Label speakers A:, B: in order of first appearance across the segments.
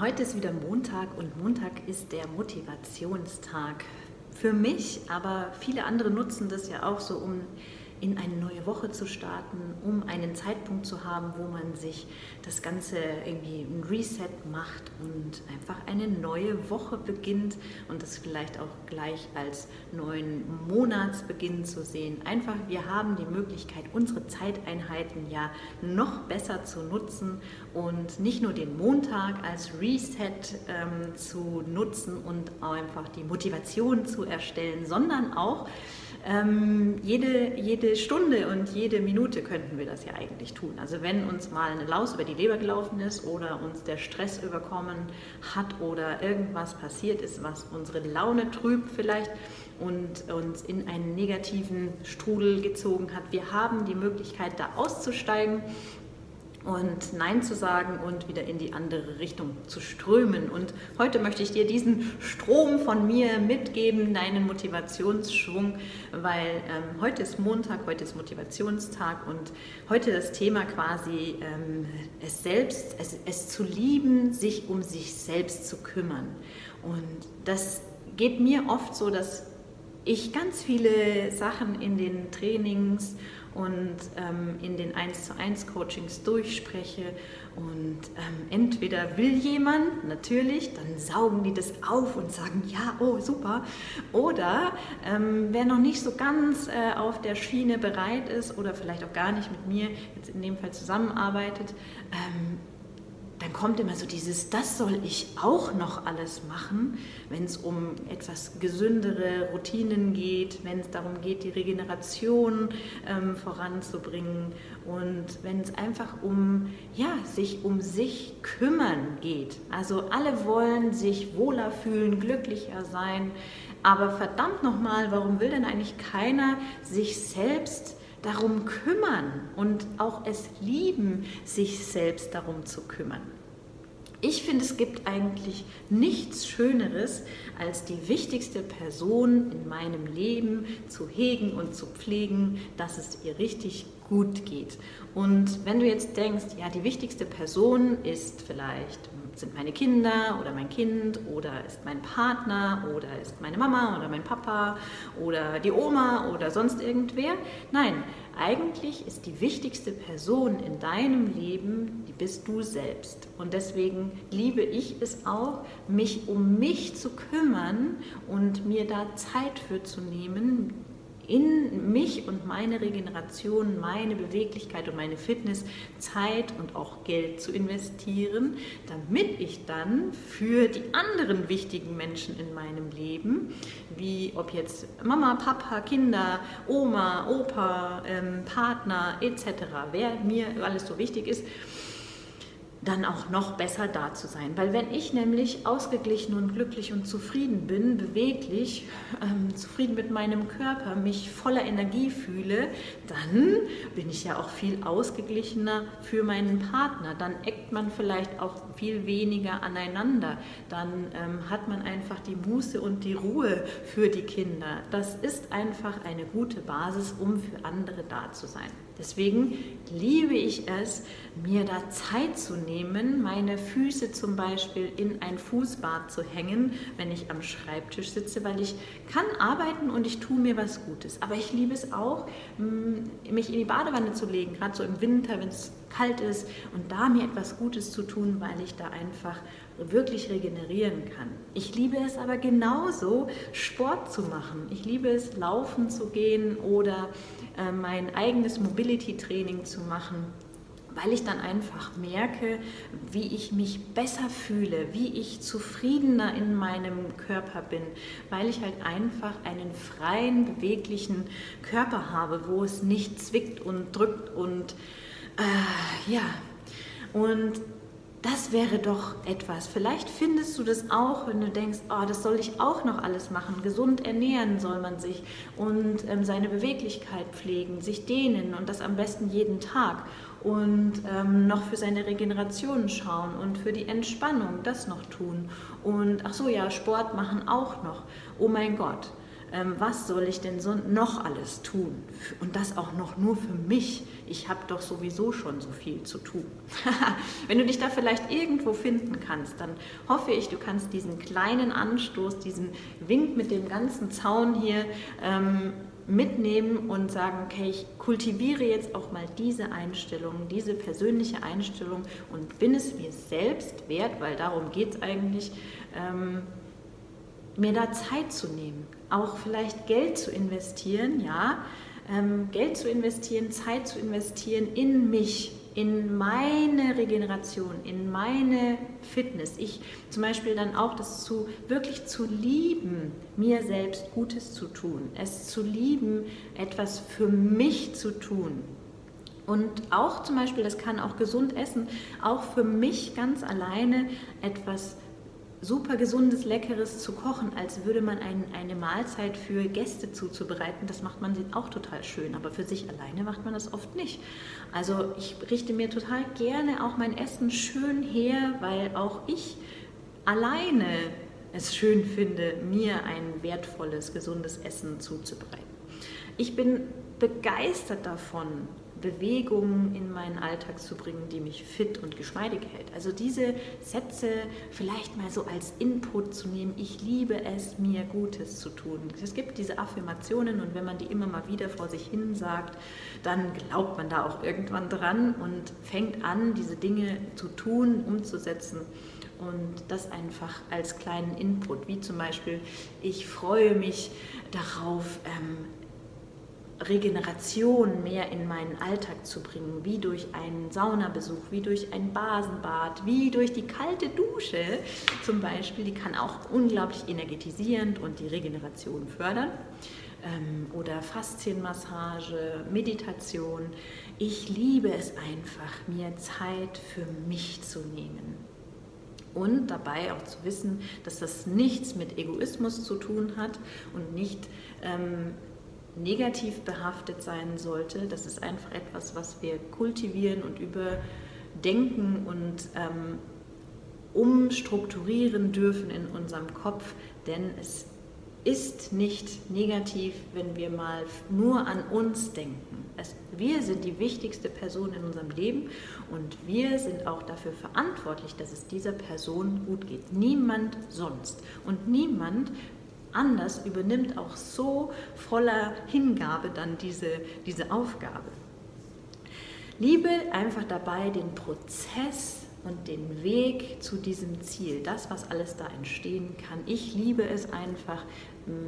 A: Heute ist wieder Montag und Montag ist der Motivationstag. Für mich, aber viele andere nutzen das ja auch so, um in eine neue Woche zu starten, um einen Zeitpunkt zu haben, wo man sich das Ganze irgendwie ein Reset macht und einfach eine neue Woche beginnt und das vielleicht auch gleich als neuen Monatsbeginn zu sehen. Einfach, wir haben die Möglichkeit, unsere Zeiteinheiten ja noch besser zu nutzen und nicht nur den Montag als Reset ähm, zu nutzen und einfach die Motivation zu erstellen, sondern auch ähm, jede, jede Stunde und jede Minute könnten wir das ja eigentlich tun. Also wenn uns mal eine Laus über die Leber gelaufen ist oder uns der Stress überkommen hat oder irgendwas passiert ist, was unsere Laune trübt vielleicht und uns in einen negativen Strudel gezogen hat, wir haben die Möglichkeit da auszusteigen und Nein zu sagen und wieder in die andere Richtung zu strömen. Und heute möchte ich dir diesen Strom von mir mitgeben, deinen Motivationsschwung, weil ähm, heute ist Montag, heute ist Motivationstag und heute das Thema quasi ähm, es selbst, es, es zu lieben, sich um sich selbst zu kümmern. Und das geht mir oft so, dass ich ganz viele Sachen in den Trainings und ähm, in den 1 zu 1 Coachings durchspreche. Und ähm, entweder will jemand, natürlich, dann saugen die das auf und sagen, ja, oh, super. Oder ähm, wer noch nicht so ganz äh, auf der Schiene bereit ist oder vielleicht auch gar nicht mit mir jetzt in dem Fall zusammenarbeitet, ähm, dann kommt immer so dieses, das soll ich auch noch alles machen, wenn es um etwas gesündere Routinen geht, wenn es darum geht, die Regeneration ähm, voranzubringen und wenn es einfach um, ja, sich um sich kümmern geht. Also alle wollen sich wohler fühlen, glücklicher sein, aber verdammt nochmal, warum will denn eigentlich keiner sich selbst darum kümmern und auch es lieben, sich selbst darum zu kümmern. Ich finde, es gibt eigentlich nichts Schöneres, als die wichtigste Person in meinem Leben zu hegen und zu pflegen, dass es ihr richtig gut geht. Und wenn du jetzt denkst, ja, die wichtigste Person ist vielleicht sind meine Kinder oder mein Kind oder ist mein Partner oder ist meine Mama oder mein Papa oder die Oma oder sonst irgendwer. Nein, eigentlich ist die wichtigste Person in deinem Leben, die bist du selbst. Und deswegen liebe ich es auch, mich um mich zu kümmern und mir da Zeit für zu nehmen, in mich und meine Regeneration, meine Beweglichkeit und meine Fitness Zeit und auch Geld zu investieren, damit ich dann für die anderen wichtigen Menschen in meinem Leben, wie ob jetzt Mama, Papa, Kinder, Oma, Opa, ähm, Partner etc., wer mir alles so wichtig ist, dann auch noch besser da zu sein. Weil wenn ich nämlich ausgeglichen und glücklich und zufrieden bin, beweglich, ähm, zufrieden mit meinem Körper, mich voller Energie fühle, dann bin ich ja auch viel ausgeglichener für meinen Partner. Dann eckt man vielleicht auch viel weniger aneinander. Dann ähm, hat man einfach die Muße und die Ruhe für die Kinder. Das ist einfach eine gute Basis, um für andere da zu sein. Deswegen liebe ich es, mir da Zeit zu nehmen, meine Füße zum Beispiel in ein Fußbad zu hängen, wenn ich am Schreibtisch sitze, weil ich kann arbeiten und ich tue mir was Gutes. Aber ich liebe es auch, mich in die Badewanne zu legen, gerade so im Winter, wenn es kalt ist und da mir etwas Gutes zu tun, weil ich da einfach wirklich regenerieren kann. Ich liebe es aber genauso, Sport zu machen. Ich liebe es, laufen zu gehen oder mein eigenes Mobility-Training zu machen weil ich dann einfach merke, wie ich mich besser fühle, wie ich zufriedener in meinem Körper bin, weil ich halt einfach einen freien, beweglichen Körper habe, wo es nicht zwickt und drückt und äh, ja. Und das wäre doch etwas. Vielleicht findest du das auch, wenn du denkst, oh, das soll ich auch noch alles machen. Gesund ernähren soll man sich und ähm, seine Beweglichkeit pflegen, sich dehnen und das am besten jeden Tag und ähm, noch für seine Regeneration schauen und für die Entspannung das noch tun. Und ach so, ja, Sport machen auch noch. Oh mein Gott, was soll ich denn so noch alles tun? Und das auch noch nur für mich. Ich habe doch sowieso schon so viel zu tun. Wenn du dich da vielleicht irgendwo finden kannst, dann hoffe ich, du kannst diesen kleinen Anstoß, diesen Wink mit dem ganzen Zaun hier ähm, mitnehmen und sagen, okay, ich kultiviere jetzt auch mal diese Einstellung, diese persönliche Einstellung und bin es mir selbst wert, weil darum geht es eigentlich, ähm, mir da Zeit zu nehmen, auch vielleicht Geld zu investieren, ja, ähm, Geld zu investieren, Zeit zu investieren in mich, in meine Regeneration, in meine Fitness. Ich zum Beispiel dann auch das zu wirklich zu lieben, mir selbst Gutes zu tun, es zu lieben, etwas für mich zu tun. Und auch zum Beispiel, das kann auch gesund essen, auch für mich ganz alleine etwas zu super gesundes, leckeres zu kochen, als würde man ein, eine Mahlzeit für Gäste zuzubereiten. Das macht man auch total schön, aber für sich alleine macht man das oft nicht. Also ich richte mir total gerne auch mein Essen schön her, weil auch ich alleine es schön finde, mir ein wertvolles, gesundes Essen zuzubereiten. Ich bin begeistert davon, Bewegungen in meinen Alltag zu bringen, die mich fit und geschmeidig hält. Also diese Sätze vielleicht mal so als Input zu nehmen, ich liebe es, mir Gutes zu tun. Es gibt diese Affirmationen und wenn man die immer mal wieder vor sich hin sagt, dann glaubt man da auch irgendwann dran und fängt an, diese Dinge zu tun, umzusetzen und das einfach als kleinen Input, wie zum Beispiel, ich freue mich darauf, ähm, Regeneration mehr in meinen Alltag zu bringen, wie durch einen Saunabesuch, wie durch ein Basenbad, wie durch die kalte Dusche zum Beispiel. Die kann auch unglaublich energetisierend und die Regeneration fördern. Ähm, oder Faszienmassage, Meditation. Ich liebe es einfach, mir Zeit für mich zu nehmen. Und dabei auch zu wissen, dass das nichts mit Egoismus zu tun hat und nicht ähm, negativ behaftet sein sollte. Das ist einfach etwas, was wir kultivieren und überdenken und ähm, umstrukturieren dürfen in unserem Kopf, denn es ist nicht negativ, wenn wir mal nur an uns denken. Es, wir sind die wichtigste Person in unserem Leben und wir sind auch dafür verantwortlich, dass es dieser Person gut geht. Niemand sonst. Und niemand anders übernimmt auch so voller Hingabe dann diese, diese Aufgabe. Liebe einfach dabei den Prozess und den Weg zu diesem Ziel, das, was alles da entstehen kann. Ich liebe es einfach,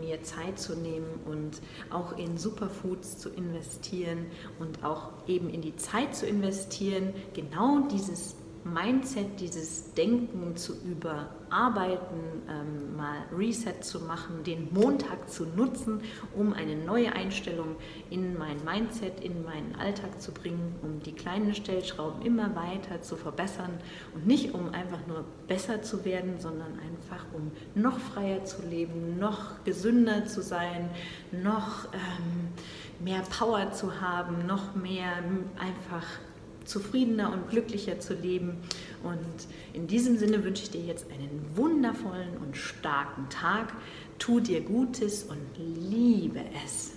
A: mir Zeit zu nehmen und auch in Superfoods zu investieren und auch eben in die Zeit zu investieren, genau dieses Mindset, dieses Denken zu überarbeiten, ähm, mal Reset zu machen, den Montag zu nutzen, um eine neue Einstellung in mein Mindset, in meinen Alltag zu bringen, um die kleinen Stellschrauben immer weiter zu verbessern und nicht um einfach nur besser zu werden, sondern einfach um noch freier zu leben, noch gesünder zu sein, noch ähm, mehr Power zu haben, noch mehr einfach zufriedener und glücklicher zu leben. Und in diesem Sinne wünsche ich dir jetzt einen wundervollen und starken Tag. Tu dir Gutes und liebe es.